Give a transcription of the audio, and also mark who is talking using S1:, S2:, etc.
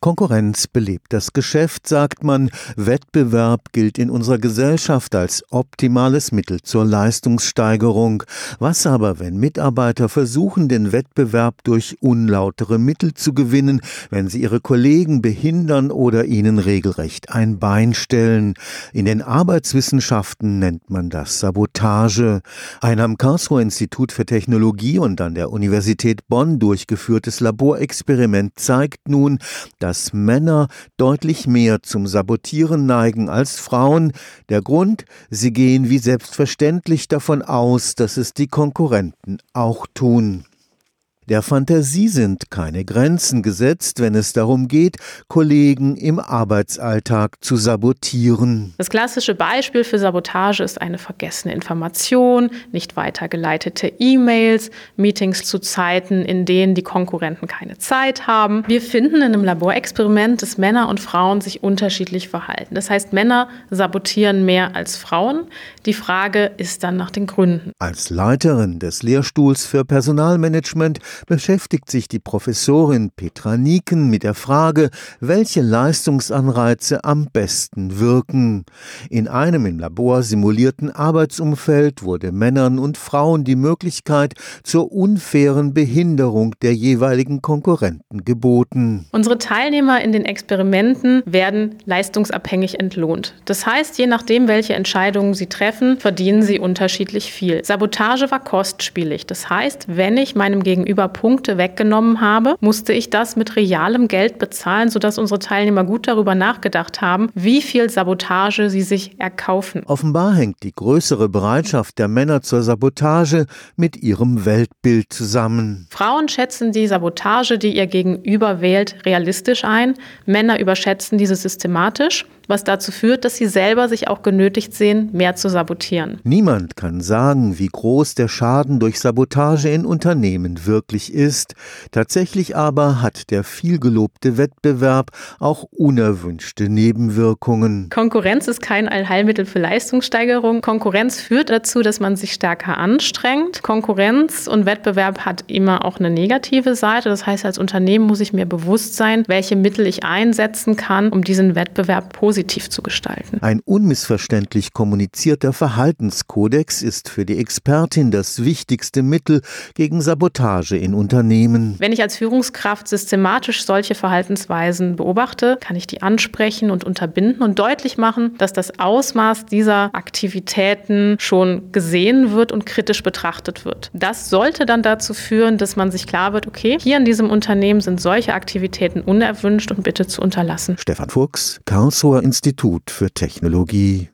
S1: Konkurrenz belebt das Geschäft, sagt man. Wettbewerb gilt in unserer Gesellschaft als optimales Mittel zur Leistungssteigerung. Was aber, wenn Mitarbeiter versuchen, den Wettbewerb durch unlautere Mittel zu gewinnen, wenn sie ihre Kollegen behindern oder ihnen regelrecht ein Bein stellen? In den Arbeitswissenschaften nennt man das Sabotage. Ein am Karlsruher Institut für Technologie und an der Universität Bonn durchgeführtes Laborexperiment zeigt nun, dass Männer deutlich mehr zum Sabotieren neigen als Frauen. Der Grund, sie gehen wie selbstverständlich davon aus, dass es die Konkurrenten auch tun. Der Fantasie sind keine Grenzen gesetzt, wenn es darum geht, Kollegen im Arbeitsalltag zu sabotieren.
S2: Das klassische Beispiel für Sabotage ist eine vergessene Information, nicht weitergeleitete E-Mails, Meetings zu Zeiten, in denen die Konkurrenten keine Zeit haben. Wir finden in einem Laborexperiment, dass Männer und Frauen sich unterschiedlich verhalten. Das heißt, Männer sabotieren mehr als Frauen. Die Frage ist dann nach den Gründen.
S1: Als Leiterin des Lehrstuhls für Personalmanagement beschäftigt sich die Professorin Petra Nieken mit der Frage, welche Leistungsanreize am besten wirken. In einem im Labor simulierten Arbeitsumfeld wurde Männern und Frauen die Möglichkeit zur unfairen Behinderung der jeweiligen Konkurrenten geboten.
S2: Unsere Teilnehmer in den Experimenten werden leistungsabhängig entlohnt. Das heißt, je nachdem, welche Entscheidungen sie treffen, verdienen sie unterschiedlich viel. Sabotage war kostspielig. Das heißt, wenn ich meinem Gegenüber Punkte weggenommen habe, musste ich das mit realem Geld bezahlen, sodass unsere Teilnehmer gut darüber nachgedacht haben, wie viel Sabotage sie sich erkaufen.
S1: Offenbar hängt die größere Bereitschaft der Männer zur Sabotage mit ihrem Weltbild zusammen.
S2: Frauen schätzen die Sabotage, die ihr Gegenüber wählt, realistisch ein. Männer überschätzen diese systematisch was dazu führt, dass sie selber sich auch genötigt sehen, mehr zu sabotieren.
S1: Niemand kann sagen, wie groß der Schaden durch Sabotage in Unternehmen wirklich ist. Tatsächlich aber hat der vielgelobte Wettbewerb auch unerwünschte Nebenwirkungen.
S2: Konkurrenz ist kein Allheilmittel für Leistungssteigerung. Konkurrenz führt dazu, dass man sich stärker anstrengt. Konkurrenz und Wettbewerb hat immer auch eine negative Seite. Das heißt, als Unternehmen muss ich mir bewusst sein, welche Mittel ich einsetzen kann, um diesen Wettbewerb positiv zu gestalten.
S1: Ein unmissverständlich kommunizierter Verhaltenskodex ist für die Expertin das wichtigste Mittel gegen Sabotage in Unternehmen.
S2: Wenn ich als Führungskraft systematisch solche Verhaltensweisen beobachte, kann ich die ansprechen und unterbinden und deutlich machen, dass das Ausmaß dieser Aktivitäten schon gesehen wird und kritisch betrachtet wird. Das sollte dann dazu führen, dass man sich klar wird, okay, hier in diesem Unternehmen sind solche Aktivitäten unerwünscht und bitte zu unterlassen.
S1: Stefan Fuchs, Karlsruher Institut für Technologie